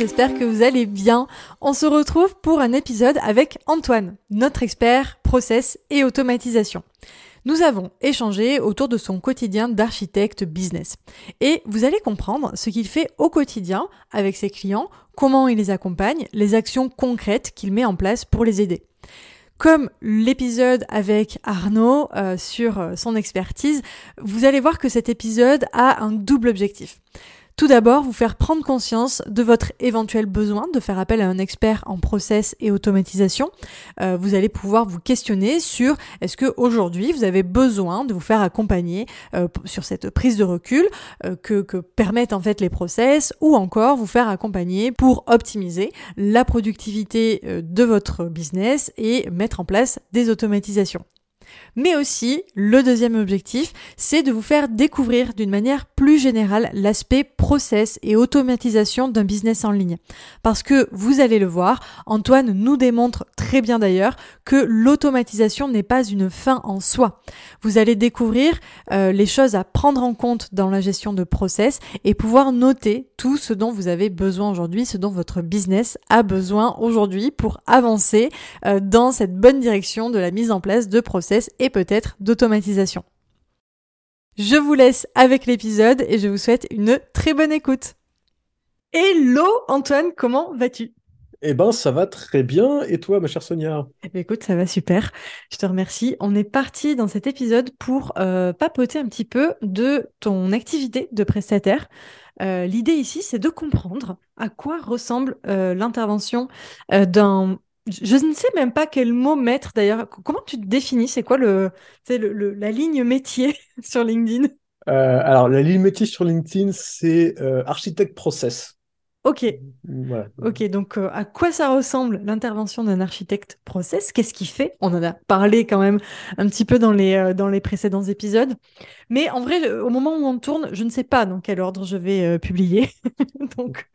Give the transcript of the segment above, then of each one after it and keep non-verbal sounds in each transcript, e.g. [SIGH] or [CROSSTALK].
j'espère que vous allez bien. On se retrouve pour un épisode avec Antoine, notre expert process et automatisation. Nous avons échangé autour de son quotidien d'architecte business. Et vous allez comprendre ce qu'il fait au quotidien avec ses clients, comment il les accompagne, les actions concrètes qu'il met en place pour les aider. Comme l'épisode avec Arnaud euh, sur euh, son expertise, vous allez voir que cet épisode a un double objectif. Tout d'abord, vous faire prendre conscience de votre éventuel besoin de faire appel à un expert en process et automatisation. Euh, vous allez pouvoir vous questionner sur est-ce que aujourd'hui vous avez besoin de vous faire accompagner euh, sur cette prise de recul euh, que, que permettent en fait les process ou encore vous faire accompagner pour optimiser la productivité de votre business et mettre en place des automatisations. Mais aussi, le deuxième objectif, c'est de vous faire découvrir d'une manière plus générale l'aspect process et automatisation d'un business en ligne. Parce que vous allez le voir, Antoine nous démontre très bien d'ailleurs que l'automatisation n'est pas une fin en soi. Vous allez découvrir euh, les choses à prendre en compte dans la gestion de process et pouvoir noter tout ce dont vous avez besoin aujourd'hui, ce dont votre business a besoin aujourd'hui pour avancer euh, dans cette bonne direction de la mise en place de process et peut-être d'automatisation. Je vous laisse avec l'épisode et je vous souhaite une très bonne écoute. Hello Antoine, comment vas-tu? Eh ben, ça va très bien. Et toi, ma chère Sonia? Eh ben, Écoute, ça va super. Je te remercie. On est parti dans cet épisode pour euh, papoter un petit peu de ton activité de prestataire. Euh, l'idée ici, c'est de comprendre à quoi ressemble euh, l'intervention d'un je ne sais même pas quel mot mettre d'ailleurs. Comment tu te définis? C'est quoi le, le, la ligne métier [LAUGHS] sur LinkedIn? Euh, Alors, la ligne métier sur LinkedIn, c'est euh, architecte process. Ok. Ok, donc euh, à quoi ça ressemble l'intervention d'un architecte process? Qu'est-ce qu'il fait? On en a parlé quand même un petit peu dans les, dans les précédents épisodes. Mais en vrai, au moment où on tourne, je ne sais pas dans quel ordre je vais publier. [LAUGHS] donc,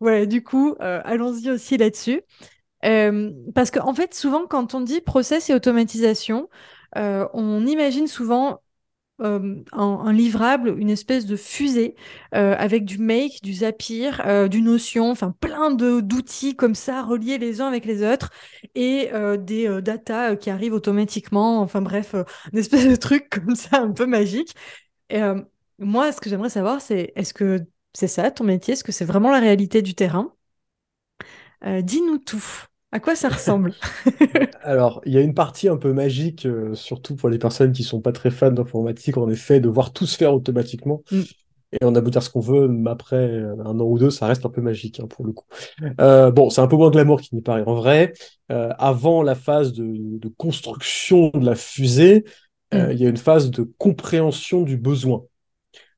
ouais, du coup, allons-y aussi là-dessus. Euh, parce qu'en en fait, souvent, quand on dit process et automatisation, euh, on imagine souvent euh, un, livrable, une espèce de fusée avec du make, du Zapier, du Notion, enfin plein d'outils comme ça reliés les uns avec les autres et des data qui arrivent automatiquement. Enfin bref, une espèce de truc [LAUGHS] comme ça un peu magique. Moi, ce que j'aimerais savoir, c'est est-ce que c'est ça ton métier? Est-ce que c'est vraiment la réalité du terrain? Dis-nous tout. À quoi ça ressemble? [LAUGHS] Alors, il y a une partie un peu magique, euh, surtout pour les personnes qui sont pas très fans d'informatique, en effet, de voir tout se faire automatiquement. Mm. Et on a beau dire ce qu'on veut, mais après euh, un an ou deux, ça reste un peu magique hein, pour le coup. Euh, bon, c'est un peu moins glamour qu'il n'y paraît. En vrai, avant la phase de, construction de la fusée, mm. il y a une phase de compréhension du besoin.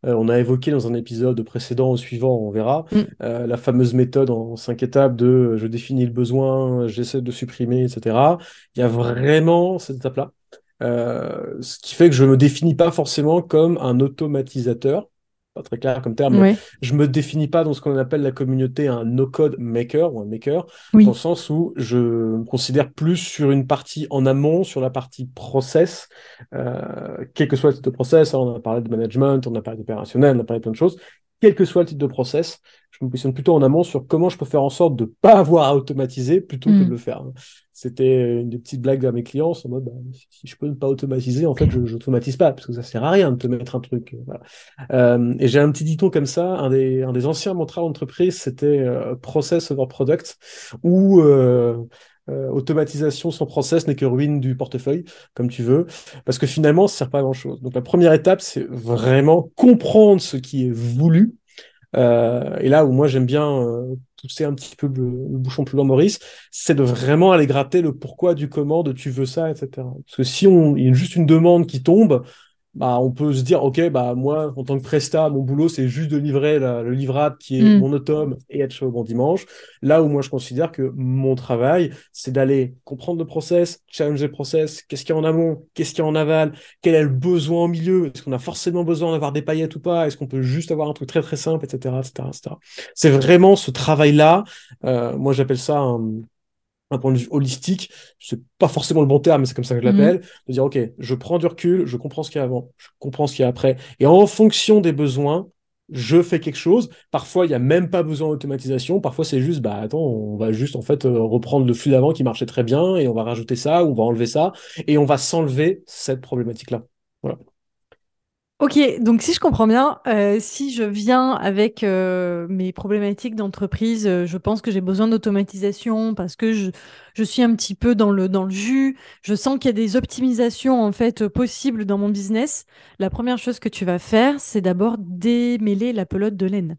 Euh, on a évoqué dans un épisode précédent au suivant, on verra, mm. euh, la fameuse méthode en cinq étapes de euh, je définis le besoin, j'essaie de supprimer, etc. Il y a vraiment cette étape-là. ce qui fait que je me définis pas forcément comme un automatisateur, pas très clair comme terme, mais je me définis pas dans ce qu'on appelle la communauté un no-code maker ou un maker, dans le sens où je me considère plus sur une partie en amont, sur la partie process, euh, quel que soit le type de process, hein, on a parlé de management, on a parlé d'opérationnel, on a parlé de plein de choses, quel que soit le type de process, je me positionne plutôt en amont sur comment je peux faire en sorte de ne pas avoir à automatiser plutôt que de mm. le faire. C'était une des petites blagues à mes clients, en mode, bah, si je peux ne pas automatiser, en fait, je n'automatise pas, parce que ça sert à rien de te mettre un truc. Euh, et j'ai un petit dicton comme ça, un des, un des anciens mantras d'entreprise, c'était euh, process over product, ou euh, automatisation sans process n'est que ruine du portefeuille, comme tu veux, parce que finalement, ça sert pas à grand chose. Donc la première étape, c'est vraiment comprendre ce qui est voulu. Euh, et là où moi j'aime bien euh, pousser un petit peu le, bouchon plus loin, Maurice, c'est de vraiment aller gratter le pourquoi du comment, de tu veux ça, etc. Parce que si on, il y a juste une demande qui tombe, bah, on peut se dire, OK, bah, moi, en tant que presta, mon boulot, c'est juste de livrer le livrable qui est mm. mon automne et être chaud bon dimanche. Là où moi, je considère que mon travail, c'est d'aller comprendre le process, challenger le process, qu'est-ce qu'il y a en amont, qu'est-ce qu'il y a en aval, quel est le besoin au milieu, est-ce qu'on a forcément besoin d'avoir des paillettes ou pas, est-ce qu'on peut juste avoir un truc très très simple, etc., etc., etc. C'est vraiment ce travail-là. Euh, moi, j'appelle ça un, un point de vue holistique, c'est pas forcément le bon terme, mais c'est comme ça que je mhm. l'appelle, de dire, OK, je prends du recul, je comprends ce qu'il y a avant, je comprends ce qu'il y a après, et en fonction des besoins, je fais quelque chose. Parfois, il n'y a même pas besoin d'automatisation. Parfois, c'est juste, bah attends, on va juste en fait euh, reprendre le flux d'avant qui marchait très bien et on va rajouter ça ou on va enlever ça et on va s'enlever cette problématique-là. Voilà. Ok, donc si je comprends bien, euh, si je viens avec euh, mes problématiques d'entreprise, euh, je pense que j'ai besoin d'automatisation parce que je, je, suis un petit peu dans le, dans le jus, je sens qu'il y a des optimisations en fait possibles dans mon business. La première chose que tu vas faire, c'est d'abord démêler la pelote de laine.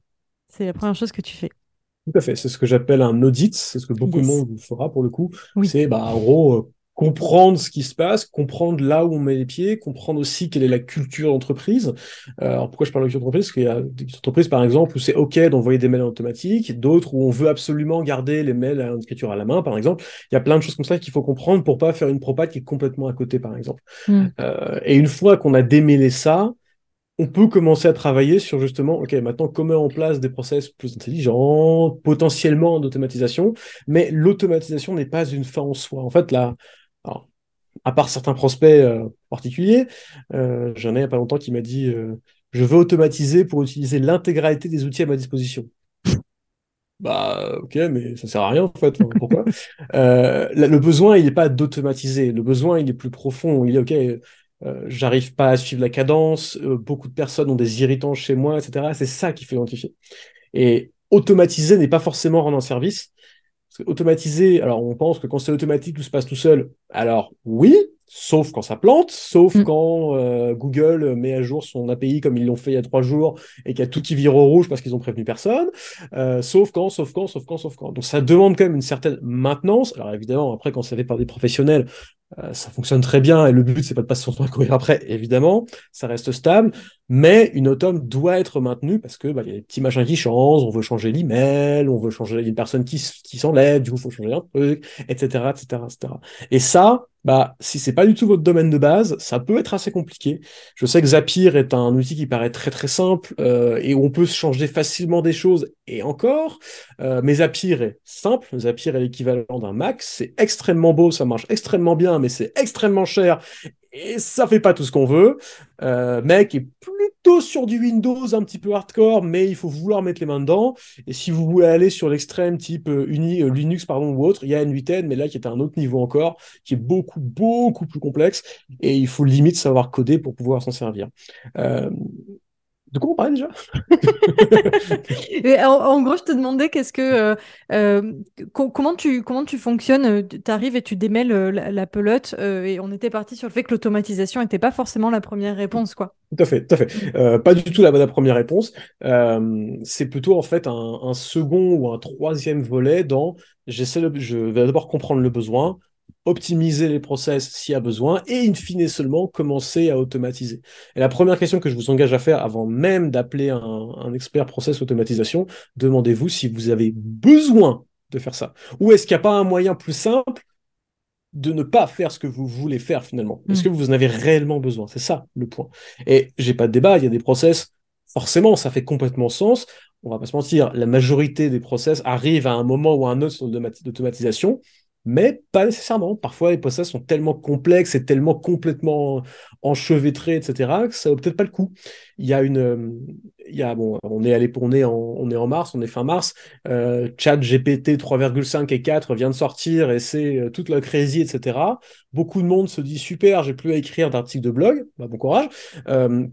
C'est la première chose que tu fais. Tout à fait, c'est ce que j'appelle un audit, c'est ce que beaucoup de monde fera pour le coup. C'est bah, en gros comprendre ce qui se passe, comprendre là où on met les pieds, comprendre aussi quelle est la culture d'entreprise. Euh, alors pourquoi je parle de culture d'entreprise? Parce qu'il y a des entreprises, par exemple, où c'est OK d'envoyer des mails automatiques, d'autres où on veut absolument garder les mails à l'écriture à la main, par exemple. Il y a plein de choses comme ça qu'il faut comprendre pour pas faire une propade qui est complètement à côté, par exemple. Hmm. Euh, et une fois qu'on a démêlé ça, on peut commencer à travailler sur justement, OK, maintenant, comment en place des process plus intelligents, potentiellement d'automatisation, mais l'automatisation n'est pas une fin en soi. En fait, là, alors, à part certains prospects euh, particuliers, euh, j'en ai il a pas longtemps qui m'a dit euh, Je veux automatiser pour utiliser l'intégralité des outils à ma disposition. Bah, ok, mais ça sert à rien en fait. pourquoi? Le besoin, il n'est pas d'automatiser. Le besoin, il est plus profond. Il est ok. J'arrive pas à suivre la cadence. beaucoup de personnes ont des irritants chez moi, etc. C'est ça qui fait identifier. Et automatiser n'est pas forcément rendre un service. Parce automatiser, alors on pense que quand c'est automatique, tout se passe tout seul. Alors oui, sauf quand ça plante, sauf mm. quand euh, Google met à jour son API comme ils l'ont fait il y a trois jours et qu'il y a tout qui vire au rouge parce qu'ils ont prévenu personne, euh, sauf quand, sauf quand, sauf quand, sauf quand. Donc ça demande quand même une certaine maintenance. Alors évidemment, après, quand c'est fait par des professionnels, euh, ça fonctionne très bien et le but c'est pas de passer son temps à courir après, évidemment, ça reste stable, mais une automne doit être maintenue parce que bah, y a des petits machins qui changent, on veut changer l'email, on veut changer une personne qui, qui s'enlève, du coup il faut changer un truc, etc., etc., etc. Et ça, bah si c'est pas du tout votre domaine de base, ça peut être assez compliqué. Je sais que Zapier est un outil qui paraît très très simple euh, et on peut changer facilement des choses et encore, euh, mais Zapier est simple, Zapier est l'équivalent d'un Mac, c'est extrêmement beau, ça marche extrêmement bien, mais c'est extrêmement cher et ça fait pas tout ce qu'on veut. Euh, mec est plutôt sur du Windows un petit peu hardcore, mais il faut vouloir mettre les mains dedans. Et si vous voulez aller sur l'extrême type euh, uni, euh, Linux pardon ou autre, il y a N8N, mais là qui est à un autre niveau encore, qui est beaucoup beaucoup plus complexe et il faut limite savoir coder pour pouvoir s'en servir. Euh, de quoi on parlait déjà? [LAUGHS] En, gros, je te demandais qu'est-ce que euh, euh, comment tu comment tu fonctionnes Tu arrives et tu démêles euh, la, pelote et on était parti sur le fait que l'automatisation n'était pas forcément la première réponse, quoi. Tout à fait, tout à fait. pas du tout la, bonne première réponse. c'est plutôt en fait un, un, second ou un troisième volet dans j'essaie je vais d'abord comprendre le besoin, optimiser les process s'il y a besoin et in fine seulement commencer à automatiser. Et la première question que je vous engage à faire avant même d'appeler un, expert process automatisation, demandez-vous si vous avez besoin de faire ça. Ou est-ce qu'il n'y a pas un moyen plus simple de ne pas faire ce que vous voulez faire finalement? Est-ce mm. que vous en avez réellement besoin? C'est ça le point. Et j'ai pas de débat, il y a des process, forcément, ça fait complètement sens. On va pas se mentir, la majorité des process arrivent à un moment ou à un autre sur d'automatisation mais pas nécessairement. Parfois, les process sont tellement complexes et tellement complètement enchevêtrés, etc., que ça vaut peut-être pas le coup. Il y a une, euh, il y a, bon, on est allé, on est en, on est en mars, on est fin mars. Euh, Chat GPT 3,5 et 4 vient de sortir et c'est euh, toute la crazy, etc. Beaucoup de monde se dit super, j'ai plus à écrire d'articles de blog. Bah, bon courage.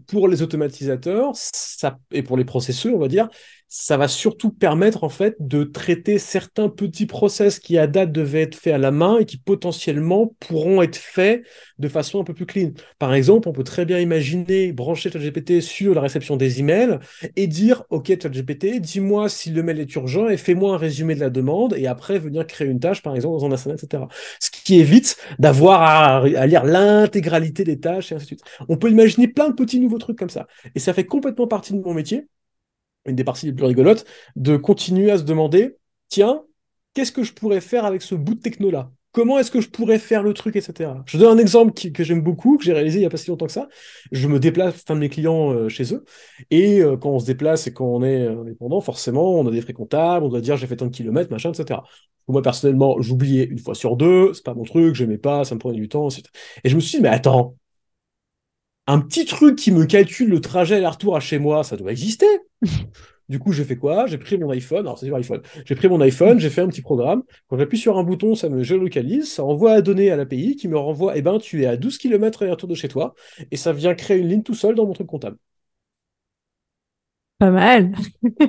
Pour les automatisateurs, ça, et pour les processeurs, on va dire, ça va surtout permettre en fait de traiter certains petits process qui à date devaient être faits à la main et qui potentiellement pourront être faits de façon un peu plus clean. Par exemple, on peut très bien imaginer brancher ChatGPT sur la réception des emails et dire OK ChatGPT, dis-moi si le mail est urgent et fais-moi un résumé de la demande et après venir créer une tâche par exemple dans un Asana, etc. Ce qui évite d'avoir à, à lire l'intégralité des tâches et ainsi de suite. On peut imaginer plein de petits nouveaux trucs comme ça et ça fait complètement partie de mon métier une des parties les plus rigolotes, de continuer à se demander, tiens, qu'est-ce que je pourrais faire avec ce bout de techno-là? Comment est-ce que je pourrais faire le truc, etc. Je donne un exemple que j'aime beaucoup, que j'ai réalisé il n'y a pas si longtemps que ça. Je me déplace un de mes clients euh, chez eux, et euh, quand on se déplace et quand on est indépendant, forcément, on a des frais comptables, on doit dire j'ai fait tant de kilomètres, machin, etc. Moi, personnellement, j'oubliais une fois sur deux, c'est pas mon truc, j'aimais pas, ça me prenait du temps, etc. Et je me suis dit, mais attends, un petit truc qui me calcule le trajet aller-retour à chez moi, ça doit exister. [LAUGHS] Du coup, j'ai fait quoi? J'ai pris mon iPhone. Alors, c'est sur iPhone. J'ai pris mon iPhone, j'ai fait un petit programme. Quand j'appuie sur un bouton, ça me géolocalise, ça envoie la donnée à l'API qui me renvoie, eh ben, tu es à 12 km aller-retour de chez toi. Et ça vient créer une ligne tout seul dans mon truc comptable. Pas mal.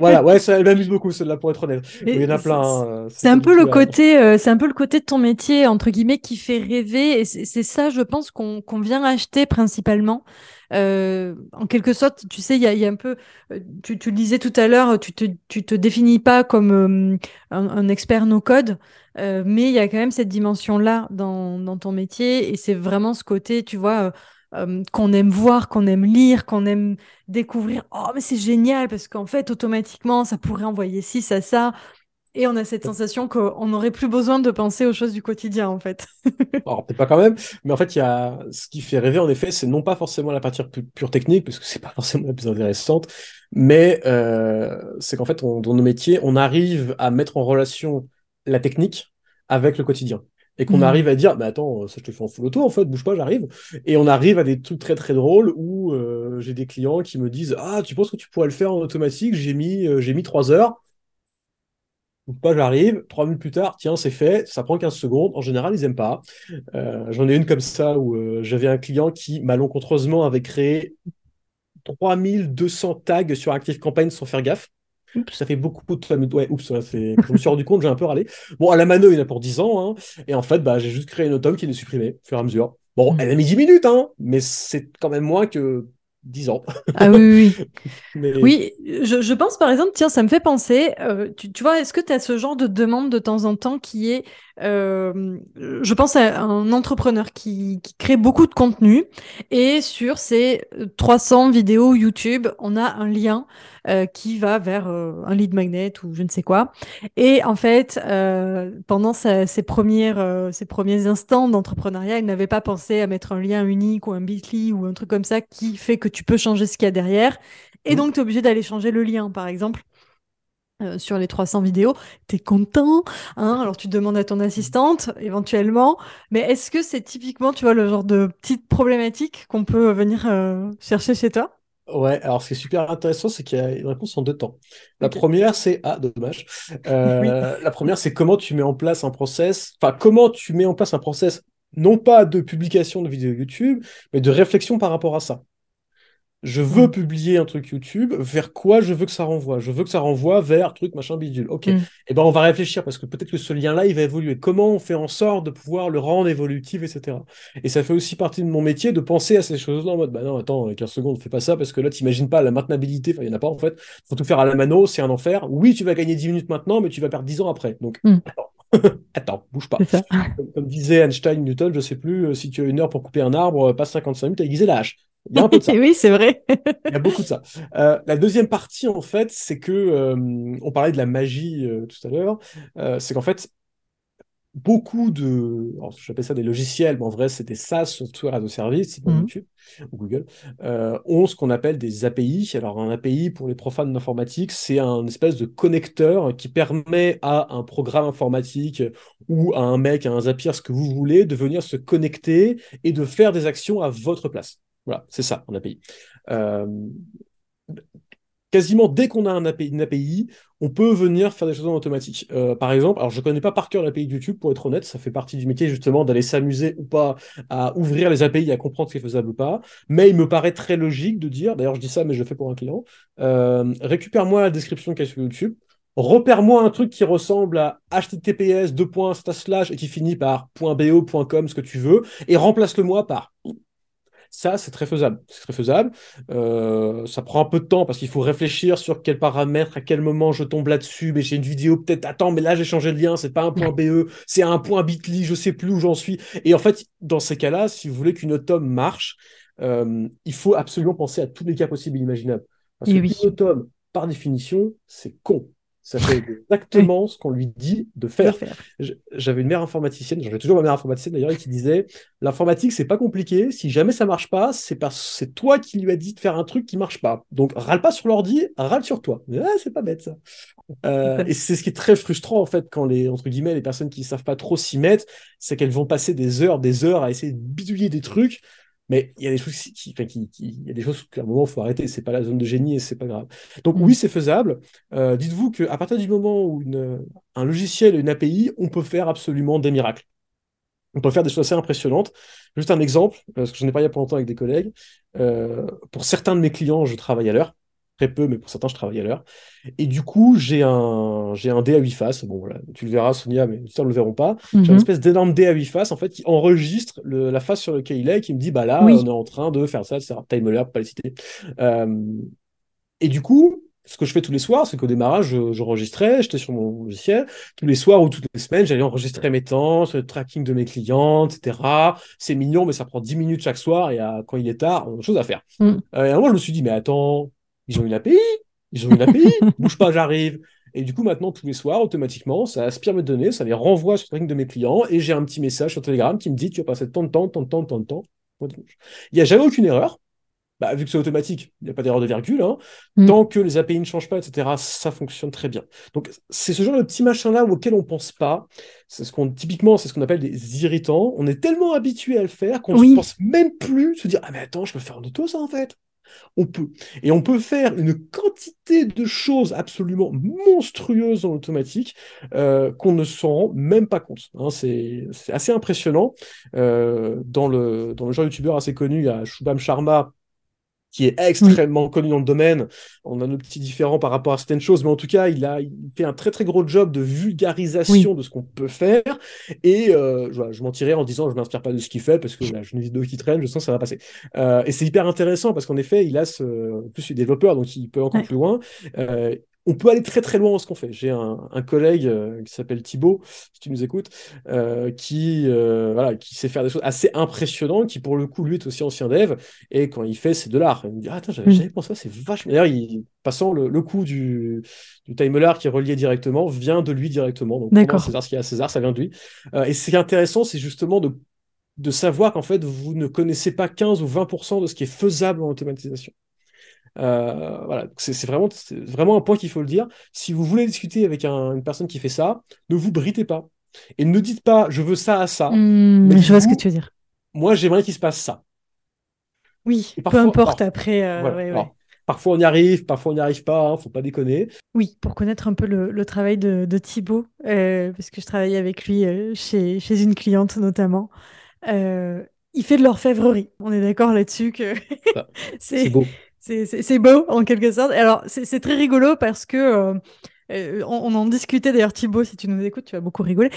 voilà, ouais, [LAUGHS] ça m'amuse beaucoup, celle-là, pour être honnête. il y en a plein. Hein, c'est un peu le côté, euh, c'est un peu le côté de ton métier entre guillemets qui fait rêver, et c'est ça, je pense, qu'on vient acheter principalement. Euh, en quelque sorte, tu sais, il y a, un peu, euh, tu, tu le disais tout à l'heure, tu te, tu te définis pas comme un, expert no code, mais il y a quand même cette dimension-là dans, dans ton métier, et c'est vraiment ce côté, tu vois euh, qu'on aime voir, qu'on aime lire, qu'on aime découvrir. Oh, mais c'est génial parce qu'en fait, automatiquement, ça pourrait envoyer ci, ça, ça. Et on a cette sensation qu'on n'aurait plus besoin de penser aux choses du quotidien, en fait. [LAUGHS] Alors, peut-être pas quand même, mais en fait, il y a ce qui fait rêver, en effet, c'est non pas forcément la partie pure technique, parce que c'est pas forcément la plus intéressante, mais euh, c'est qu'en fait, dans nos métiers, on arrive à mettre en relation la technique avec le quotidien et qu'on mm. arrive à dire, bah attends, ça je te fais en full auto, en fait, bouge pas, j'arrive. Et on arrive à des trucs très très drôles où euh, j'ai des clients qui me disent, ah, tu penses que tu pourrais le faire en automatique? J'ai mis, euh, j'ai mis 3 heures. Bouge pas, j'arrive. Trois minutes plus tard, tiens, c'est fait, ça prend 15 secondes. En général, ils aiment pas. Euh, j'en ai une comme ça où j'avais un client qui, malencontreusement, avait créé 3200 tags sur ActiveCampaign sans faire gaffe. Ça fait beaucoup de Ouais, oups, ça fait... je me suis rendu compte, j'ai un peu râlé. Bon, à la mano, il y en a pour 10 ans, hein, et en fait, bah, j'ai juste créé une automne qui est supprimée au fur et à mesure. Bon, mm. elle a mis 10 minutes, hein, mais c'est quand même moins que 10 ans. Ah oui, oui. [LAUGHS] Oui, je, je, pense par exemple, tiens, ça me fait penser, euh, tu, tu, vois, est-ce que tu as ce genre de demande de temps en temps qui est, euh, je pense à un entrepreneur qui, qui, crée beaucoup de contenu et sur ces 300 vidéos YouTube, on a un lien euh, qui va vers euh, un lead magnet ou je ne sais quoi. Et en fait, euh, pendant sa, ses, premières, ses premiers instants d'entrepreneuriat, il n'avait pas pensé à mettre un lien unique ou un bit.ly ou un truc comme ça qui fait que tu peux changer ce qu'il y a derrière. Et mmh. donc, tu es obligé d'aller changer le lien, par exemple. sur les 300 vidéos, tu es content, hein? Alors tu demandes à ton assistante éventuellement, mais est-ce que c'est typiquement, tu vois, le genre de petite problématique qu'on peut venir chercher chez toi? Ouais, alors ce qui est super intéressant, c'est qu'il y a une réponse en deux temps. La première, c'est ah, dommage. Euh, [LAUGHS] la première, c'est comment tu mets en place un process, enfin comment tu mets en place un process, non pas de publication de vidéos YouTube, mais de réflexion par rapport à ça je veux mm. publier un truc YouTube, vers quoi je veux que ça renvoie? Je veux que ça renvoie vers truc machin bidule. Ok. Mm. Et eh ben on va réfléchir parce que peut-être que ce lien-là, il va évoluer. Comment on fait en sorte de pouvoir le rendre évolutif, etc. Et ça fait aussi partie de mon métier de penser à ces choses-là en mode, bah non, attends, 15 secondes, fais pas ça parce que là, t'imagines pas la maintenabilité. Enfin, il n'y en a pas en fait. Faut tout faire à la mano, c'est un enfer. Oui, tu vas gagner 10 minutes maintenant, mais tu vas perdre 10 ans après. Donc, mm. attends. [LAUGHS] bouge pas. Comme, disait Einstein, Newton, je sais plus, euh, si tu as une heure pour couper un arbre, passe 55 minutes à aiguiser la hache. Il y a un peu de ça. [LAUGHS] oui, c'est vrai. Il y a beaucoup de ça. Euh, la deuxième partie, en fait, c'est que euh, on parlait de la magie euh, tout à l'heure. c'est qu'en fait, beaucoup de, j'appelle ça des logiciels, mais en vrai, c'est des SaaS, Software as a Service, mmh. YouTube ou Google, ont ce qu'on appelle des API. Alors, un API, pour les profanes d'informatique, c'est un espèce de connecteur qui permet à un programme informatique ou à un mec, à un Zapier, ce que vous voulez, de venir se connecter et de faire des actions à votre place. Voilà, c'est ça, en API. Euh, quasiment dès qu'on a un API, une API, on peut venir faire des choses en automatique. Euh, par exemple, alors je connais pas par cœur l'API de YouTube, pour être honnête, ça fait partie du métier justement d'aller s'amuser ou pas à ouvrir les API, à comprendre ce qui est faisable ou pas. Mais il me paraît très logique de dire, d'ailleurs je dis ça, mais je le fais pour un client, euh, récupère-moi la description qu'il y a sur YouTube, repère-moi un truc qui ressemble à https et qui finit par .bo, .com, ce que tu veux, et remplace-le moi par ça, c'est très faisable. C'est très faisable. Euh, ça prend un peu de temps parce qu'il faut réfléchir sur quels paramètres, à quel moment je tombe là-dessus. Mais j'ai une vidéo, peut-être, attends, mais là, j'ai changé de lien, c'est pas un point BE, c'est un point bit.ly, je sais plus où j'en suis. Et en fait, dans ces cas-là, si vous voulez qu'une autom marche, euh, il faut absolument penser à tous les cas possibles et imaginables. Parce que une par définition, c'est con. Ça fait [LAUGHS] exactement ce qu'on lui dit de faire. J'avais une mère informaticienne, j'avais toujours ma mère informaticienne d'ailleurs, qui disait l'informatique c'est pas compliqué. Si jamais ça marche pas, c'est parce c'est toi qui lui as dit de faire un truc qui marche pas. Donc râle pas sur l'ordi, râle sur toi. Ah, c'est pas bête ça. Euh, et c'est ce qui est très frustrant en fait quand les entre guillemets les personnes qui savent pas trop s'y mettre, c'est qu'elles vont passer des heures, des heures à essayer de bidouiller des trucs mais il y a des choses qui, enfin, qui, il y a des choses qu'à un moment il faut arrêter. C'est pas la zone de génie et c'est pas grave. Donc mm. oui, c'est faisable. Euh, dites-vous qu'à partir du moment où une, un logiciel, une API, on peut faire absolument des miracles. On peut faire des choses assez impressionnantes. Juste un exemple, parce que je n'ai pas il y a pas longtemps avec des collègues. Euh, pour certains de mes clients, je travaille à l'heure très peu, mais pour certains, je travaille à l'heure. Et du coup, j'ai un, j'ai un dé à 8 faces. Bon, voilà, tu le verras, Sonia, mais ça ne le verront pas. J'ai une mhm. espèce d'énorme dé à 8 faces, en fait, qui enregistre la face sur laquelle il est et qui me dit, bah là, on est en train de faire ça, etc. Time alert, pas le citer. Euh, et du coup, ce que je fais tous les soirs, c'est qu'au démarrage, j'enregistrais, j'étais sur mon logiciel. Tous les soirs ou toutes les semaines, j'allais enregistrer mes temps, le tracking de mes clients, etc. C'est mignon, mais ça prend 10 minutes chaque soir et quand il est tard, on a chose à faire. Mm. Euh, et à un moment, je me suis dit, mais attends, ils ont une API, ils ont une API, [LAUGHS] bouge pas, j'arrive. Et du coup, maintenant, tous les soirs, automatiquement, ça aspire mes données, ça les renvoie sur le tracking de mes clients, et j'ai un petit message sur Telegram qui me dit, tu vas passer tant de temps, tant de temps, tant de temps. Il n'y a jamais aucune erreur. Bah, vu que c'est automatique, il n'y a pas d'erreur de virgule. Hein. Mm. Tant que les API ne changent pas, etc., ça fonctionne très bien. Donc, c'est ce genre de petit machin-là auquel on ne pense pas. C'est ce qu'on, typiquement, c'est ce qu'on appelle des irritants. On est tellement habitué à le faire qu'on ne pense même plus se dire, ah, mais attends, je peux faire en auto, ça, en fait? On peut. Et on peut faire une quantité de choses absolument monstrueuses en automatique euh, qu'on ne s'en rend même pas compte. Hein. c'est assez impressionnant. Euh, dans, le, dans le genre youtubeur assez connu, il y a Shubham Sharma qui est extrêmement connu dans le domaine. On a nos petits différents par rapport à certaines choses, mais en tout cas, il a fait un très très gros job de vulgarisation de ce qu'on peut faire. Et euh, je, je mentirais en disant je m'inspire pas de ce qu'il fait parce que là, j'ai une vidéo qui traîne, je sens que ça va passer. Euh, et c'est hyper intéressant parce qu'en effet, il a ce, en plus il est développeur, donc il peut encore plus loin. Euh, on peut aller très très loin dans ce qu'on fait. J'ai un, collègue euh, qui s'appelle Thibaut, si tu nous écoutes, euh, qui, euh, voilà, qui sait faire des choses assez impressionnantes, qui pour le coup, lui est aussi ancien dev, et quand il fait, c'est de l'art. Il me dit, ah, attends, j'avais mm. jamais pensé ça, c'est vachement. D'ailleurs, il, passant le, le coup du, du timeler qui est relié directement, vient de lui directement. Donc, César, ce qu'il y a à César, ça vient de lui. et ce qui est intéressant, c'est justement de, de savoir qu'en fait, vous ne connaissez pas 15 ou 20% de ce qui est faisable en automatisation. Euh, voilà, c'est vraiment, vraiment un point qu'il faut le dire. Si vous voulez discuter avec une personne qui fait ça, ne vous britez pas. Et ne dites pas je veux ça à ça. Hmm, je vois ce que tu veux dire. Moi, j'aimerais qu'il se passe ça. Oui, peu importe après. Euh, parfois on y arrive, parfois on n'y arrive pas, hein, faut pas déconner. Oui, pour connaître un peu le, travail de, Thibaut, euh, parce que je travaillais avec lui chez, chez, une cliente notamment. il fait de l'orfèvrerie. On est d'accord là-dessus que [LAUGHS] c'est beau c'est beau en quelque sorte. Alors c'est très rigolo parce que euh, euh, on, en discutait d'ailleurs Thibaut, si tu nous écoutes, tu vas beaucoup rigoler.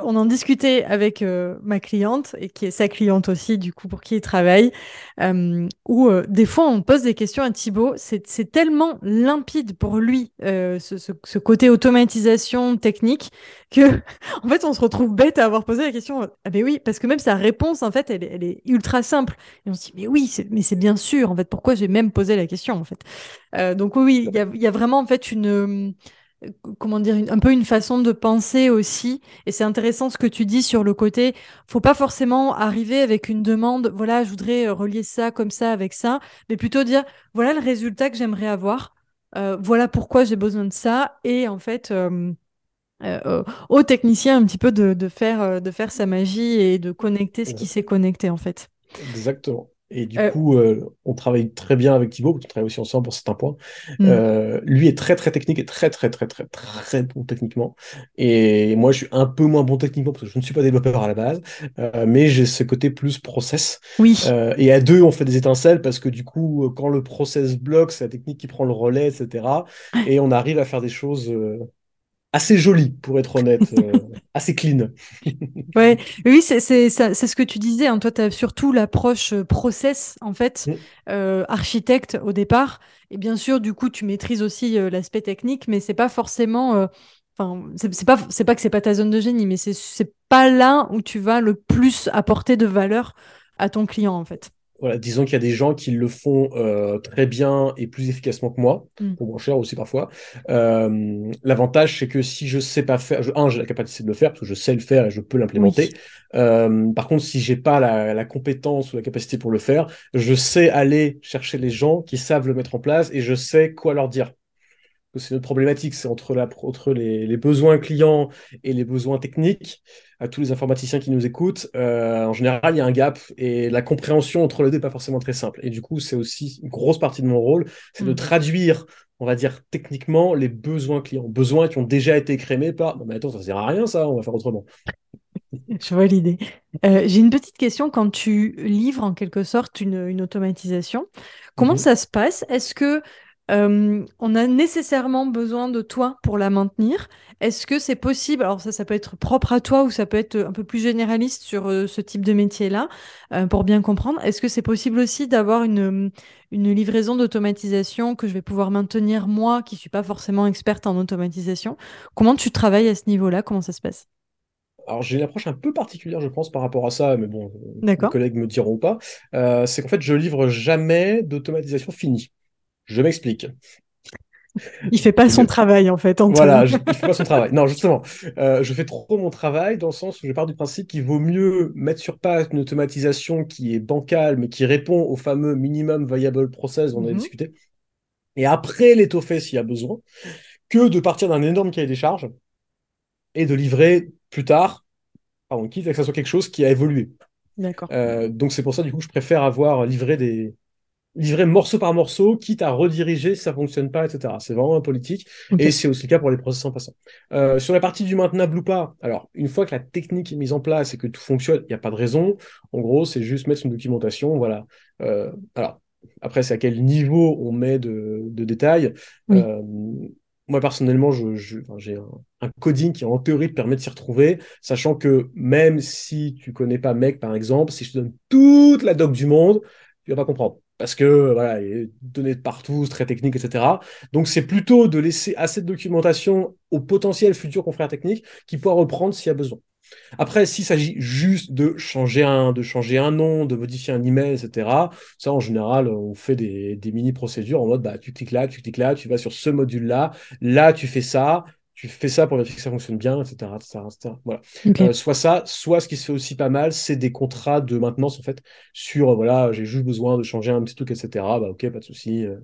On en discutait avec euh, ma cliente et qui est sa cliente aussi, du coup pour qui il travaille, euh, où des fois on pose des questions à Thibaut. C'est tellement limpide pour lui ce, ce, côté automatisation technique que [LAUGHS] en fait on se retrouve bête à avoir posé la question. Ah ben oui, parce que même sa réponse en fait elle, est ultra simple. Et on se dit mais oui, mais c'est bien sûr en fait pourquoi j'ai même posé la question en fait? donc oui, il y a, vraiment en fait une comment dire, un peu une façon de penser aussi. Et c'est intéressant ce que tu dis sur le côté, faut pas forcément arriver avec une demande, voilà, je voudrais euh, relier ça comme ça avec ça, mais plutôt dire, voilà le résultat que j'aimerais avoir, euh, voilà pourquoi j'ai besoin de ça, et en fait, euh, au technicien un petit peu de, faire, de faire sa magie et de connecter ce qui s'est connecté en fait. Exactement. Et du coup, on travaille très bien avec Thibaut, on travaille aussi ensemble pour certains points. Mm. lui est très très technique et très très très très très bon techniquement. Et moi, je suis un peu moins bon techniquement parce que je ne suis pas développeur à la base, mais j'ai ce côté plus process. Oui. et à deux, on fait des étincelles parce que du coup, quand le process bloque, c'est la technique qui prend le relais, etc. Et on arrive à faire des choses assez joli, pour être honnête, euh, [LAUGHS] assez clean. ouais, oui, c'est ce que tu disais. Hein. Toi, tu as surtout l'approche euh, process, en fait, mm. euh, architecte au départ. Et bien sûr, du coup, tu maîtrises aussi l'aspect technique, mais c'est pas forcément. Enfin, c'est pas, pas que c'est pas ta zone de génie, mais c'est pas là où tu vas le plus apporter de valeur à ton client, en fait voilà, disons qu'il y a des gens qui le font euh, très bien et plus efficacement que moi, mm. pour moins cher aussi parfois. Euh, l'avantage, c'est que si je sais pas faire, un, j'ai la capacité de le faire parce que je sais le faire et je peux l'implémenter. Euh, par contre, si j'ai pas la, la, compétence ou la capacité pour le faire, je sais aller chercher les gens qui savent le mettre en place et je sais quoi leur dire c'est notre problématique, c'est entre, la, entre les, les, besoins clients et les besoins techniques. À tous les informaticiens qui nous écoutent, euh, en général, il y a un gap et la compréhension entre les deux n'est pas forcément très simple. Et du coup, c'est aussi une grosse partie de mon rôle, c'est de mm. traduire, on va dire techniquement, les besoins clients, besoins qui ont déjà été créés par. Non, mais attends, ça ne sert à rien, ça, on va faire autrement. Je vois l'idée. Euh, j'ai une petite question. Quand tu livres en quelque sorte une, une automatisation, comment mm-hmm. ça se passe? Est-ce que euh, on a nécessairement besoin de toi pour la maintenir. Est-ce que c'est possible Alors ça, ça peut être propre à toi ou ça peut être un peu plus généraliste sur euh, ce type de métier-là, euh, pour bien comprendre. Est-ce que c'est possible aussi d'avoir une, une livraison d'automatisation que je vais pouvoir maintenir moi, qui suis pas forcément experte en automatisation? Comment tu travailles à ce niveau-là? Comment ça se passe? Alors j'ai une approche un peu particulière, je pense, par rapport à ça, mais bon, mes collègues me diront pas. c'est qu'en fait, je livre jamais d'automatisation finie. Je m'explique. Il fait pas son travail en fait. Voilà, je, il fait pas son travail. Non, justement, euh, je fais trop mon travail dans le sens où je pars du principe qu'il vaut mieux mettre sur place une automatisation qui est bancale mais qui répond au fameux minimum viable process dont on a mhm. discuté, et après l'étoffer s'il y a besoin, que de partir d'un énorme cahier des charges et de livrer plus tard, pardon, quitte à que ça soit quelque chose qui a évolué. D'accord. Euh, donc c'est pour ça du coup je préfère avoir livré des livrer morceau par morceau, quitte à rediriger si ça fonctionne pas, etc. C'est vraiment un politique. Et c'est aussi le cas pour les process en passant. Euh, sur la partie du maintenable ou pas, alors, une fois que la technique est mise en place et que tout fonctionne, il n'y a pas de raison. En gros, c'est juste mettre une documentation, voilà. Euh, alors, après, c'est à quel niveau on met de, de détails. Euh, moi, personnellement, j'ai un, coding qui, en théorie, te permet de s'y retrouver, sachant que même si tu connais pas Mec, par exemple, si je te donne toute la doc du monde, tu vas pas comprendre parce que voilà, il est donné de partout, très technique, etc. Donc c'est plutôt de laisser assez de documentation aux potentiels futurs confrères techniques qui pourra reprendre s'il y a besoin. Après, s'il s'agit juste de changer un, de changer un nom, de modifier un email, etc., ça en général, on fait des, des mini procédures en mode bah, tu cliques là, tu cliques là, tu vas sur ce module-là, là tu fais ça, tu fais ça pour vérifier que ça fonctionne bien, etc. Voilà. Euh, soit ça, soit ce qui se fait aussi pas mal, c'est des contrats de maintenance, en fait, sur, euh, voilà, j'ai juste besoin de changer un petit truc, etc. Bah, ok, pas de souci. Euh,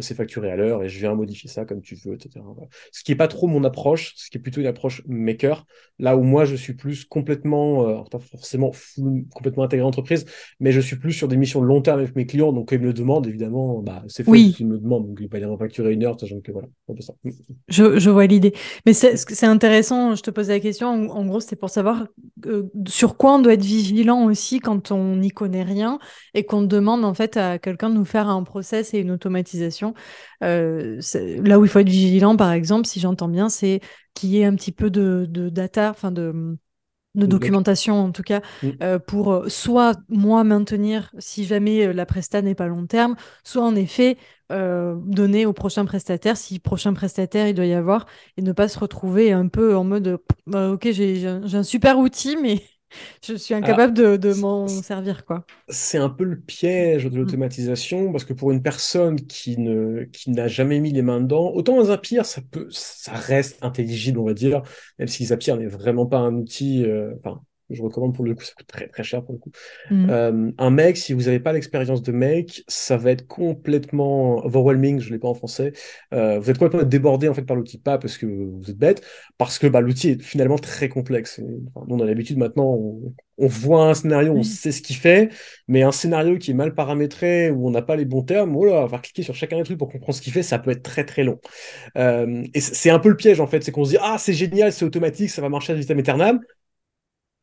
c'est facturé à l'heure et je viens modifier ça comme tu veux, etc. Ce qui n'est pas trop mon approche, ce qui est plutôt une approche maker, là où moi je suis plus complètement, euh, pas forcément complètement intégré à l'entreprise, mais je suis plus sur des missions de long terme avec mes clients, donc quand ils me le demandent, évidemment, bah, c'est fait oui. qu'ils me le demandent, donc il va y facturer une heure, sachant que voilà, on ça. Je, je vois l'idée. Mais c'est intéressant, je te posais la question, en, gros, c'est pour savoir euh, sur quoi on doit être vigilant aussi quand on n'y connaît rien et qu'on demande en fait à quelqu'un de nous faire un process et une automatisation euh, là où il faut être vigilant, par exemple, si j'entends bien, c'est qu'il y ait un petit peu de, data, enfin de, documentation en tout cas, mm. euh, pour euh, soit moi maintenir si jamais la presta n'est pas long terme, soit en effet donner au prochain prestataire si prochain prestataire il doit y avoir et ne pas se retrouver un peu en mode bah, ok j'ai un super outil mais [LAUGHS] je suis incapable de, m'en servir, quoi. C'est un peu le piège de mm. l'automatisation, parce que pour une personne qui ne qui n'a jamais mis les mains dedans, autant Zapier, ça peut, ça reste intelligible, on va dire, même si Zapier n'est vraiment pas un outil, euh, enfin, je recommande pour le coup, ça coûte très très cher pour le coup. Mm. Euh, un make, si vous n'avez pas l'expérience de make, ça va être complètement overwhelming, je ne l'ai pas en français. Euh, vous êtes complètement débordé en fait par l'outil, pas parce que vous êtes bête, parce que bah, l'outil est finalement très complexe. on a l'habitude maintenant, on, voit un scénario, on sait ce qu'il fait, mais un scénario qui est mal paramétré, où on n'a pas les bons termes, voilà, on va cliquer sur chacun des trucs pour comprendre ce qu'il fait, ça peut être très très long. Euh, et c'est un peu le piège en fait, c'est qu'on se dit, ah c'est génial, c'est automatique, ça va marcher à vitam aeternam.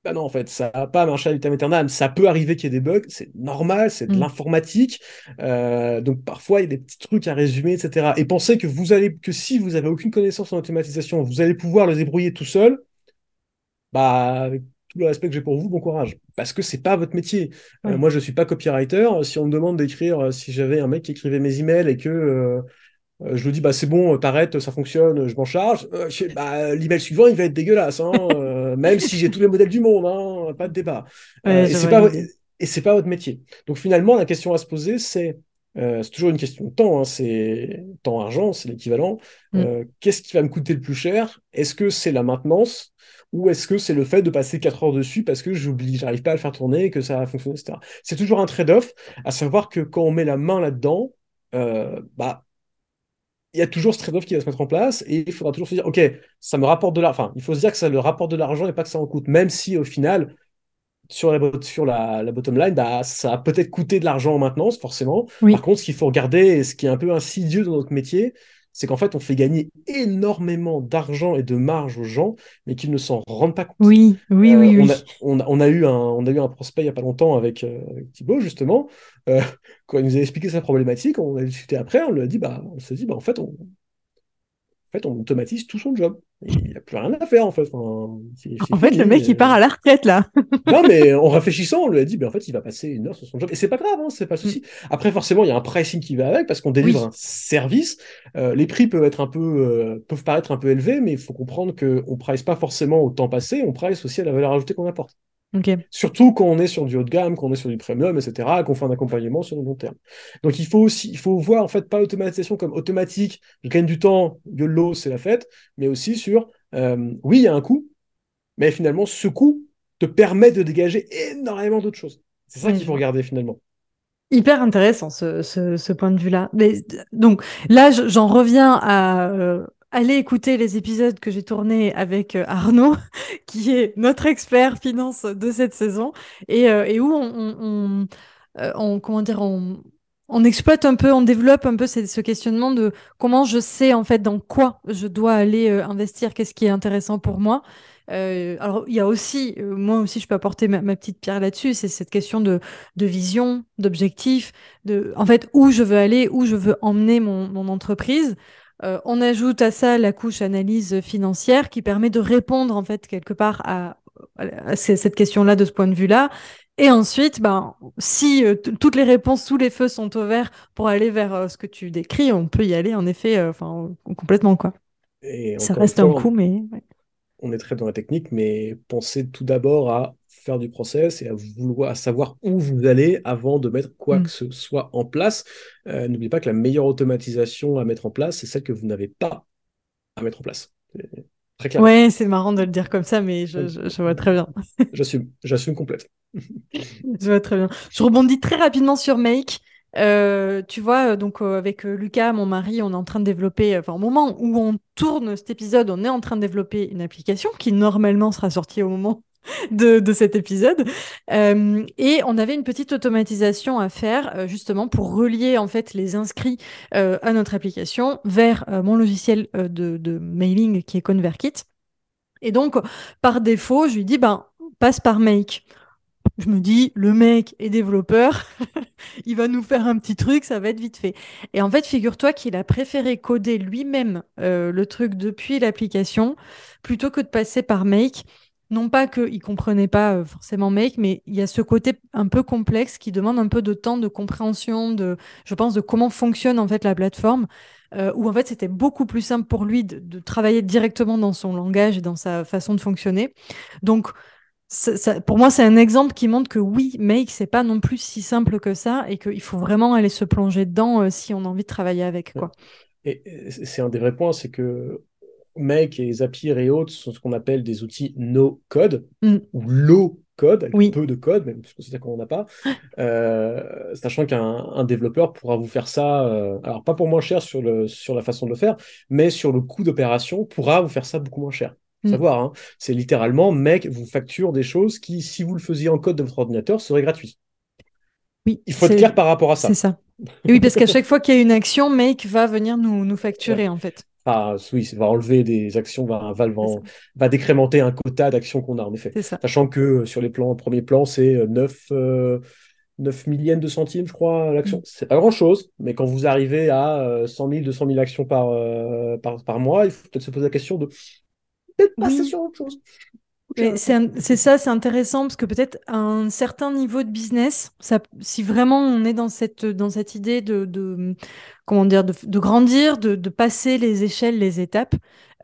Bah non, en fait, ça va pas marcher à vitam aeternam. Ça peut arriver qu'il y ait des bugs, c'est normal, c'est de mm. l'informatique. Euh, donc parfois, il y a des petits trucs à résumer, etc. Et pensez que vous allez, que si vous avez aucune connaissance en automatisation, vous allez pouvoir le débrouiller tout seul. Bah, avec tout le respect que j'ai pour vous, bon courage. Parce que c'est pas votre métier. Euh, moi, je suis pas copywriter. Si on me demande d'écrire, euh, si j'avais un mec qui écrivait mes emails et que euh, je lui dis bah c'est bon, t'arrêtes, ça fonctionne, je m'en charge. Euh, bah, l'email suivant il va être dégueulasse, hein, euh, même si j'ai tous les modèles du monde, hein, pas de débat. et c'est pas et c'est pas votre métier. Donc finalement la question à se poser c'est c'est toujours une question de temps, hein, c'est temps argent, c'est l'équivalent. Mm. Qu'est-ce qui va me coûter le plus cher? Est-ce que c'est la maintenance? Ou est-ce que c'est le fait de passer 4 heures dessus parce que j'oublie, j'arrive pas à le faire tourner, que ça va fonctionner, etc. C'est toujours un trade-off, à savoir que quand on met la main là-dedans, bah il y a toujours ce trade-off qui va se mettre en place et il faudra toujours se dire, OK, ça me rapporte de l'argent. Enfin, il faut se dire que ça le rapporte de l'argent et pas que ça en coûte, même si au final, sur la, sur la, la bottom line, bah, ça a peut-être coûté de l'argent en maintenance, forcément. Par contre, ce qu'il faut regarder, et ce qui est un peu insidieux dans notre métier, c'est qu'en fait, on fait gagner énormément d'argent et de marge aux gens, mais qu'ils ne s'en rendent pas compte. Oui, oui, oui, euh, on, a, on, a, eu un, on a eu un prospect il n'y a pas longtemps avec, euh, Thibaut, justement, euh, [LAUGHS] quand il nous a expliqué sa problématique, on a discuté après, on lui a dit, bah, on s'est dit, bah, en fait, on, en fait, on automatise tout son job. Il n'y a plus rien à faire, en fait. en fait, le mec, il part à la retraite, là. [LAUGHS] non, mais en réfléchissant, on lui a dit, ben, en fait, il va passer une heure sur son job. Et c'est pas grave, hein, c'est pas souci. Mm. Après, forcément, il y a un pricing qui va avec, parce qu'on délivre un service. Euh, les prix peuvent être un peu, euh, peuvent paraître un peu élevés, mais il faut comprendre qu'on ne price pas forcément au temps passé, on price aussi à la valeur ajoutée qu'on apporte. Surtout quand on est sur du haut de gamme, quand on est sur du premium, etc., qu'on fait un accompagnement sur le long terme. Donc il faut aussi, il faut voir en fait pas l'automatisation comme automatique, je gagne du temps, YOLO, c'est la fête, mais aussi sur, euh, oui, il y a un coût, mais finalement ce coût te permet de dégager énormément d'autres choses. C'est ça qu'il faut regarder finalement. Hyper intéressant ce, ce, point de vue-là. donc là, j'en reviens à euh, allez écouter les épisodes que j'ai tournés avec euh, Arnaud, [LAUGHS] qui est notre expert finance de cette saison, et, euh, où on, on, euh, comment dire, on, exploite un peu, on développe un peu ce, questionnement de comment je sais en fait dans quoi je dois aller investir, qu'est-ce qui est intéressant pour moi. Alors, il y a aussi, moi aussi, je peux apporter ma, petite pierre là-dessus, c'est cette question de, vision, d'objectif, de, en fait, où je veux aller, où je veux emmener mon entreprise. Euh, on ajoute à ça la couche analyse financière qui permet de répondre en fait quelque part à, cette question-là de ce point de vue-là. Et ensuite, ben, si euh, toutes les réponses sous les feux sont au vert pour aller vers euh, ce que tu décris, on peut y aller en effet, enfin complètement quoi. Ça reste un coup, mais on est très dans la technique, mais pensez tout d'abord à faire du process et à vouloir savoir où vous allez avant de mettre quoi mm. que ce soit en place. Euh, n'oubliez pas que la meilleure automatisation à mettre en place, c'est celle que vous n'avez pas à mettre en place. Très clair. Ouais, c'est marrant de le dire comme ça, mais je, je vois très bien. [LAUGHS] j'assume, j'assume complète. [LAUGHS] je vois très bien. Je rebondis très rapidement sur Make. Euh, tu vois, euh, donc euh, avec Lucas, mon mari, on est en train de développer, enfin au moment où on tourne cet épisode, on est en train de développer une application qui normalement sera sortie au moment de, de cet épisode. et on avait une petite automatisation à faire justement pour relier en fait les inscrits à notre application vers mon logiciel de, mailing qui est ConvertKit. Et donc, par défaut, je lui dis, ben, passe par Make je me dis, le mec est développeur, [LAUGHS] il va nous faire un petit truc, ça va être vite fait. Et en fait, figure-toi qu'il a préféré coder lui-même euh, le truc depuis l'application plutôt que de passer par Make. Non pas qu'il comprenait pas euh, forcément Make, mais il y a ce côté un peu complexe qui demande un peu de temps de compréhension, de, je pense, de comment fonctionne en fait la plateforme. Euh, où en fait c'était beaucoup plus simple pour lui de, de, travailler directement dans son langage et dans sa façon de fonctionner. Donc pour moi, c'est un exemple qui montre que oui, Make, c'est pas non plus si simple que ça et qu'il faut vraiment aller se plonger dedans euh, si on a envie de travailler avec. Quoi. Et c'est un des vrais points, c'est que Make et Zapier et autres sont ce qu'on appelle des outils no-code mm. ou low code, avec peu de code, même parce que c'est ça qu'on n'a pas, [LAUGHS] euh, sachant qu'un développeur pourra vous faire ça, euh, alors pas pour moins cher sur, le, sur la façon de le faire, mais sur le coût d'opération, pourra vous faire ça beaucoup moins cher. Mm. Savoir, hein, c'est littéralement, mec vous facture des choses qui, si vous le faisiez en code de votre ordinateur, seraient gratuites. Oui, Il faut être clair par rapport à ça. C'est ça. oui, parce qu'à [LAUGHS] chaque fois qu'il y a une action, Make va venir nous, nous facturer, en fait. Ah oui, ça va enlever des actions, va, va, va, décrémenter un quota d'actions qu'on a, en effet. Sachant que euh, sur les plans, premier plan, c'est 9, euh, 9 euh, millièmes de centimes, je crois, l'action. Mm. C'est pas grand-chose, mais quand vous arrivez à 100 000, 200 000 actions par, par, par, mois, il faut peut-être se poser la question de peut-être passer sur autre chose. C'est ça, c'est intéressant parce que peut-être à un certain niveau de business, ça, si vraiment on est dans cette, dans cette idée de, de comment dire, de, de grandir, de, de, passer les échelles, les étapes,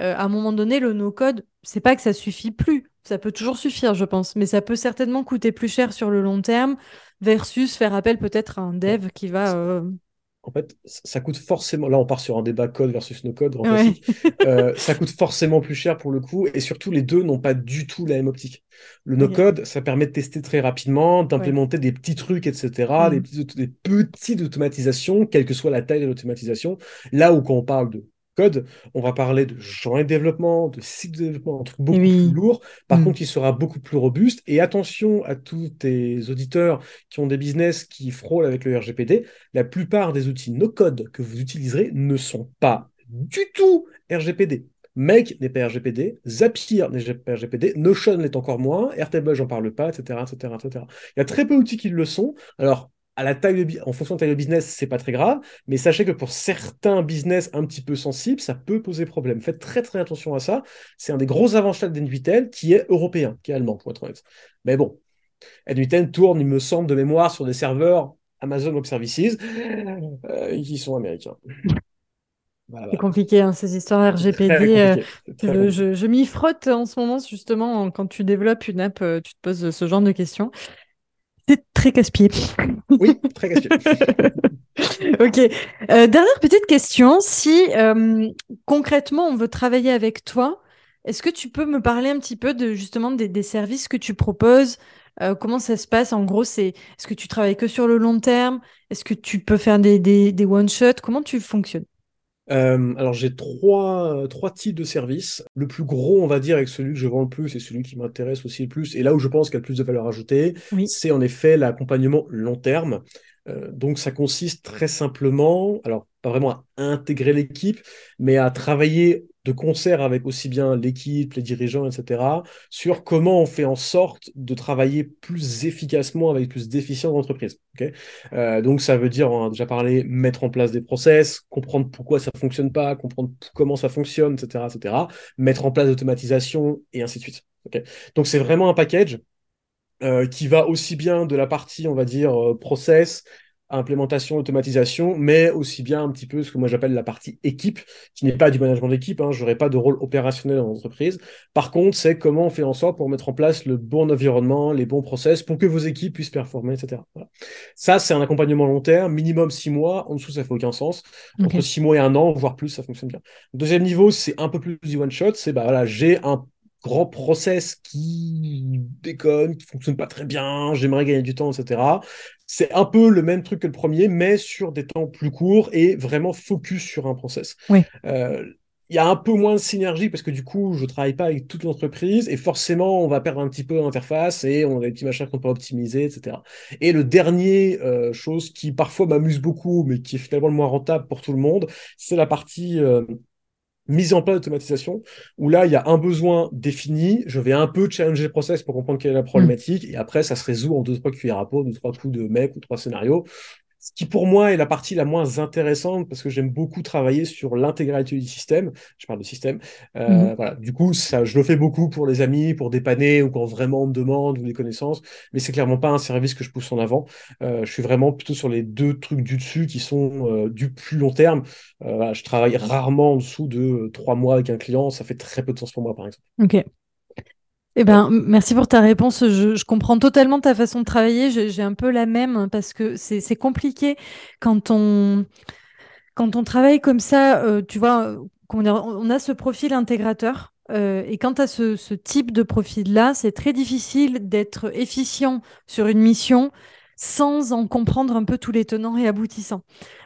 euh, à un moment donné, le no-code, c'est pas que ça suffit plus. Ça peut toujours suffire, je pense, mais ça peut certainement coûter plus cher sur le long terme versus faire appel peut-être à un dev qui va euh, en fait, ça coûte forcément. Là, on part sur un débat code versus no code, [LAUGHS] euh, ça coûte forcément plus cher pour le coup, et surtout, les deux n'ont pas du tout la même optique. Le no code, ça permet de tester très rapidement, d'implémenter des petits trucs, etc., mm. des, des petites automatisations, quelle que soit la taille de l'automatisation. Là où, quand on parle de code, on va parler de joint de développement, de cycle de développement, un truc beaucoup plus lourd. Par mm. contre, il sera beaucoup plus robuste. Et attention à tous tes auditeurs qui ont des business qui frôlent avec le RGPD. La plupart des outils no-code que vous utiliserez ne sont pas du tout RGPD. Make n'est pas RGPD, Zapier n'est pas RGPD, Notion l'est encore moins, Airtable j'en parle pas, etc., etc., etc. Il y a très peu d'outils qui le sont. Alors, à la taille de, en fonction de taille de business, c'est pas très grave, mais sachez que pour certains business un petit peu sensibles, ça peut poser problème. Faites très très attention à ça. C'est un des gros avantages d'Envitel qui est européen, qui est allemand, pour être honnête. Mais bon, Envitel tourne, il me semble, de mémoire sur des serveurs Amazon Web Services euh, qui sont américains. [LAUGHS] C'est compliqué, hein, ces histoires RGPD. Euh, je, je m'y frotte en ce moment, justement, quand tu développes une app, euh, tu te poses ce genre de questions. C'est très casse-pied. Oui, très casse-pied. [LAUGHS] ok. Euh, dernière petite question. Si euh, concrètement on veut travailler avec toi, est-ce que tu peux me parler un petit peu de justement des, services que tu proposes? Euh, Comment ça se passe? En gros, c'est est-ce que tu travailles que sur le long terme? Est-ce que tu peux faire des, des, des one-shots? Comment tu fonctionnes? Euh, alors j'ai trois, trois types de services. Le plus gros, on va dire, avec celui que je vends le plus et celui qui m'intéresse aussi le plus, et là où je pense qu'il y a le plus de valeur ajoutée, c'est en effet l'accompagnement long terme. Euh, donc ça consiste très simplement, alors pas vraiment à intégrer l'équipe, mais à travailler de concert avec aussi bien l'équipe, les dirigeants, etc., sur comment on fait en sorte de travailler plus efficacement avec plus d'efficience dans l'entreprise. Euh, donc ça veut dire, on a déjà parlé, mettre en place des process, comprendre pourquoi ça fonctionne pas, comprendre comment ça fonctionne, etc., etc., mettre en place d'automatisation et ainsi de suite. donc c'est vraiment un package euh, qui va aussi bien de la partie, on va dire, euh, process, implémentation, automatisation, mais aussi bien un petit peu ce que moi j'appelle la partie équipe, qui n'est pas du management d'équipe, hein, je n'aurai pas de rôle opérationnel dans l'entreprise. Par contre, c'est comment on fait en sorte pour mettre en place le bon environnement, les bons process pour que vos équipes puissent performer, etc. Ça, c'est un accompagnement long terme, minimum six mois, en dessous, ça fait aucun sens. Entre six mois et un an, voire plus, ça fonctionne bien. Deuxième niveau, c'est un peu plus du one-shot, c'est bah voilà, j'ai un grand process qui déconne, qui fonctionne pas très bien, j'aimerais gagner du temps, etc. C'est un peu le même truc que le premier, mais sur des temps plus courts et vraiment focus sur un process. Oui. Euh, il y a un peu moins de synergie parce que du coup, je travaille pas avec toute l'entreprise et forcément, on va perdre un petit peu d'interface et on a des petits machins qu'on peut optimiser, etc. Et le dernier euh, chose qui parfois m'amuse beaucoup, mais qui est finalement le moins rentable pour tout le monde, c'est la partie euh, mise en place d'automatisation, où là, il y a un besoin défini, je vais un peu challenger le process pour comprendre quelle est la problématique, et après, ça se résout en deux, trois cuillères à peau, deux, trois coups de mec ou trois scénarios, ce qui pour moi est la partie la moins intéressante parce que j'aime beaucoup travailler sur l'intégralité du système. Je parle de système. Euh, mhm. Voilà. Du coup, ça, je le fais beaucoup pour les amis, pour dépanner ou quand vraiment on me demande ou des connaissances. Mais c'est clairement pas un service que je pousse en avant. Euh, je suis vraiment plutôt sur les deux trucs du dessus qui sont euh, du plus long terme. Voilà, je travaille rarement en dessous de trois mois avec un client. Ça fait très peu de sens pour moi, par exemple. Ok. Eh ben, merci pour ta réponse. Je, comprends totalement ta façon de travailler. J'ai un peu la même parce que c'est compliqué quand on, travaille comme ça. Euh, tu vois, on a ce profil intégrateur. et quand tu as ce, ce, type de profil-là, c'est très difficile d'être efficient sur une mission sans en comprendre un peu tous les tenants et aboutissants.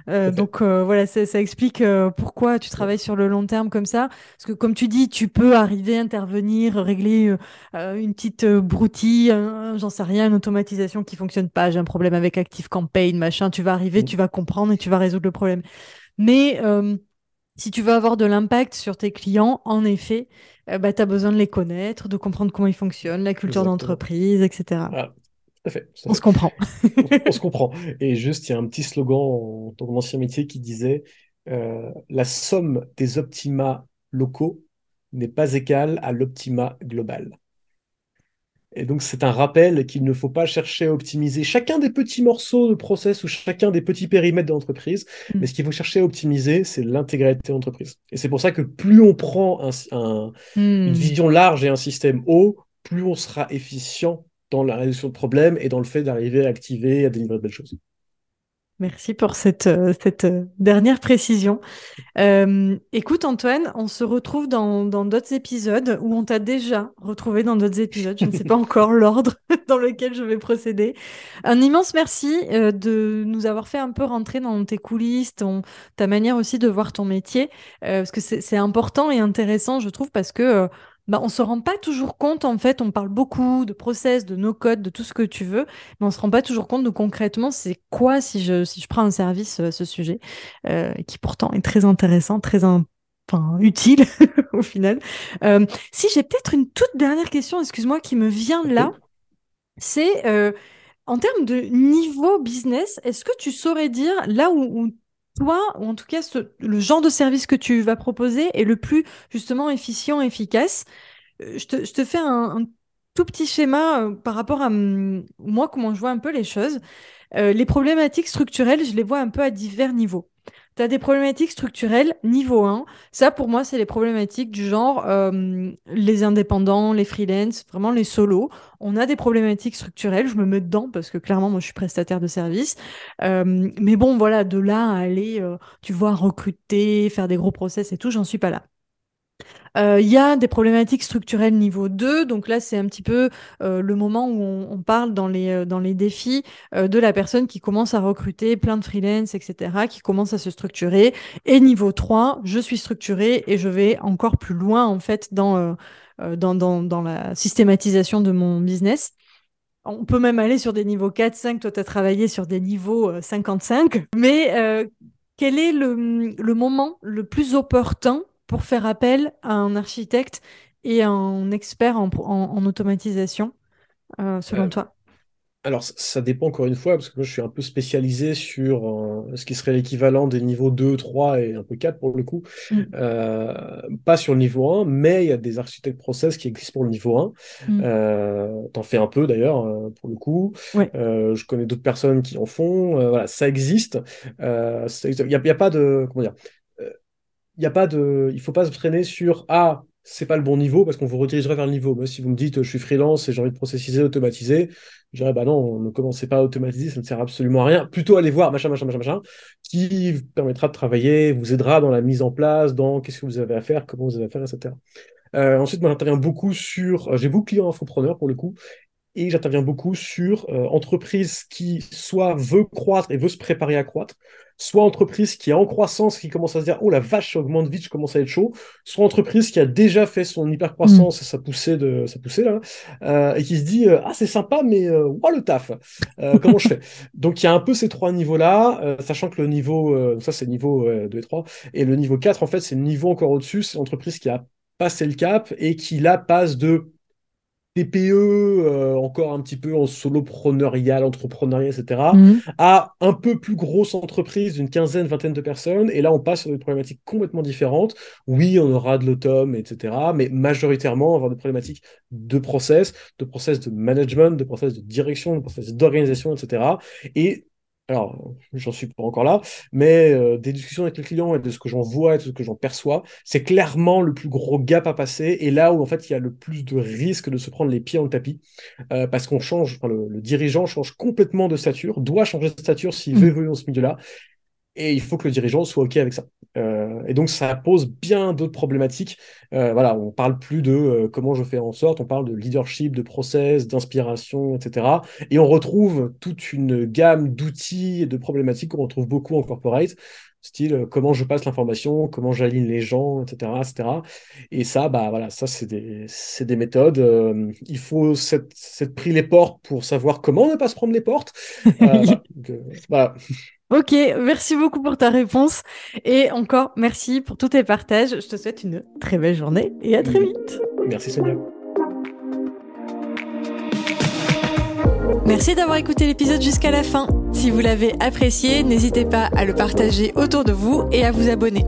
Euh, donc euh, voilà, ça, ça explique euh, pourquoi tu travailles sur le long terme comme ça. Parce que comme tu dis, tu peux arriver, intervenir, régler une petite broutille, j'en sais rien, une automatisation qui fonctionne pas, j'ai un problème avec ActiveCampaign, machin, tu vas arriver, mm. tu vas comprendre et tu vas résoudre le problème. Mais si tu veux avoir de l'impact sur tes clients, en effet, bah, tu as besoin de les connaître, de comprendre comment ils fonctionnent, la culture d'entreprise, etc. On se comprend. on, se comprend. Et juste, il y a un petit slogan dans mon ancien métier qui disait euh, La somme des optima locaux n'est pas égale à l'optima global. Et donc, c'est un rappel qu'il ne faut pas chercher à optimiser chacun des petits morceaux de process ou chacun des petits périmètres de l'entreprise, mm. mais ce qu'il faut chercher à optimiser, c'est l'intégralité de l'entreprise. Et c'est pour ça que plus on prend mm. une vision large et un système haut, plus on sera efficient dans la résolution de problèmes et dans le fait d'arriver à activer et à délivrer de belles choses. Merci pour cette, euh, cette euh, dernière précision. Euh, écoute Antoine, on se retrouve dans d'autres épisodes où on t'a déjà retrouvé dans d'autres épisodes. Je ne sais pas [LAUGHS] encore l'ordre [LAUGHS] dans lequel je vais procéder. Un immense merci de nous avoir fait un peu rentrer dans tes coulisses, ton, ta manière aussi de voir ton métier, parce que c'est important et intéressant, je trouve, parce que bah, on se rend pas toujours compte, en fait, on parle beaucoup de process, de no code, de tout ce que tu veux, mais on se rend pas toujours compte de concrètement c'est quoi si je, si je prends un service à ce sujet, euh, qui pourtant est très intéressant, très enfin, utile [LAUGHS] au final. Euh, si j'ai peut-être une toute dernière question, excuse-moi, qui me vient là, c'est euh, en termes de niveau business, est-ce que tu saurais dire là où toi, ou en tout cas le genre de service que tu vas proposer est le plus justement efficient, efficace. Euh, je te, fais un, tout petit schéma euh, par rapport à moi, comment je vois un peu les choses. Euh, les problématiques structurelles, je les vois un peu à divers niveaux. Tu des problématiques structurelles niveau 1. Ça, pour moi, c'est les problématiques du genre euh, les indépendants, les freelance, vraiment les solos. On a des problématiques structurelles. Je me mets dedans parce que clairement, moi, je suis prestataire de service. Euh, mais bon, voilà, de là à aller, euh, tu vois, recruter, faire des gros process et tout, j'en suis pas là. Euh, il y a des problématiques structurelles niveau 2, donc là c'est un petit peu euh, le moment où on, parle dans les, euh, dans les défis de la personne qui commence à recruter plein de freelance, etc., qui commence à se structurer. Et niveau 3, je suis structuré et je vais encore plus loin en fait dans, dans, dans, dans la systématisation de mon business. On peut même aller sur des niveaux 4, 5. Toi, tu as travaillé sur des niveaux 55. Mais quel est le, le, moment le plus opportun pour faire appel à un architecte et un expert en, automatisation, euh, selon euh, toi? alors, ça dépend encore une fois, parce que moi, je suis un peu spécialisé sur euh, ce qui serait l'équivalent des niveaux 2, 3 et un peu 4 pour le coup. Mm. pas sur le niveau 1, mais il y a des architectes process qui existent pour le niveau 1. Mm. T'en fais un peu d'ailleurs, pour le coup. je connais d'autres personnes qui en font. voilà, ça existe. Il n'y a, a, pas de. Comment dire il y a pas de, il faut pas se traîner sur ah c'est pas le bon niveau parce qu'on vous redirigerait vers le niveau. Moi, si vous me dites je suis freelance et j'ai envie de processiser, automatiser, je dirais bah non, ne commencez pas à automatiser, ça ne sert absolument à rien. Plutôt aller voir machin, machin, machin, machin, qui vous permettra de travailler, vous aidera dans la mise en place, dans qu'est-ce que vous avez à faire, comment vous avez à faire, etc. Euh, ensuite, moi, j'interviens beaucoup sur, euh, j'ai beaucoup de clients infopreneurs pour le coup, et j'interviens beaucoup sur euh, entreprise qui soit veut croître et veut se préparer à croître, soit entreprise qui est en croissance, qui commence à se dire oh la vache, ça augmente vite, je commence à être chaud, soit entreprise qui a déjà fait son hyper croissance mm. et sa poussée de sa poussée là, euh, et qui se dit euh, ah c'est sympa mais euh, le taf, euh, comment je fais? Donc il y a un peu ces trois niveaux là, sachant que le niveau ça c'est le niveau 2 et 3 et le niveau 4 en fait c'est le niveau encore au-dessus, c'est l'entreprise qui a passé le cap et qui là passe de TPE, euh, encore un petit peu en solopreneurial, entrepreneuriat, etc., mhm. à un peu plus grosse entreprise d'une quinzaine, vingtaine de personnes. Et là, on passe sur des problématiques complètement différentes. Oui, on aura de l'autome, etc., mais majoritairement, on va avoir des problématiques de process, de process de management, de process de direction, de process d'organisation, etc. Et alors j'en suis pas encore là, mais euh, des discussions avec les clients et de ce que j'en vois et de ce que j'en perçois, c'est clairement le plus gros gap à passer et là où en fait il y a le plus de risque de se prendre les pieds dans le tapis euh, parce qu'on change, le, dirigeant change complètement de stature, doit changer de stature s'il mmh. veut évoluer dans ce milieu-là et il faut que le dirigeant soit OK avec ça. Euh, et donc ça pose bien d'autres problématiques. Euh, voilà, on parle plus de euh, comment je fais en sorte, on parle de leadership, de process, d'inspiration, etc. Et on retrouve toute une gamme d'outils et de problématiques qu'on retrouve beaucoup en corporate style euh, comment je passe l'information, comment j'aligne les gens, etc., etc. Et ça, bah voilà, ça c'est des, c'est des méthodes. Euh, il faut s'être, pris les portes pour savoir comment ne pas se prendre les portes. Euh, [LAUGHS] voilà. Ok, merci beaucoup pour ta réponse et encore merci pour tous tes partages. Je te souhaite une très belle journée et à très vite. Merci Sonia. Merci d'avoir écouté l'épisode jusqu'à la fin. Si vous l'avez apprécié, n'hésitez pas à le partager autour de vous et à vous abonner.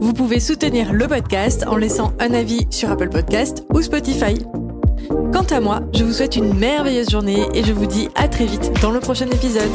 Vous pouvez soutenir le podcast en laissant un avis sur Apple Podcast ou Spotify. Quant à moi, je vous souhaite une merveilleuse journée et je vous dis à très vite dans le prochain épisode.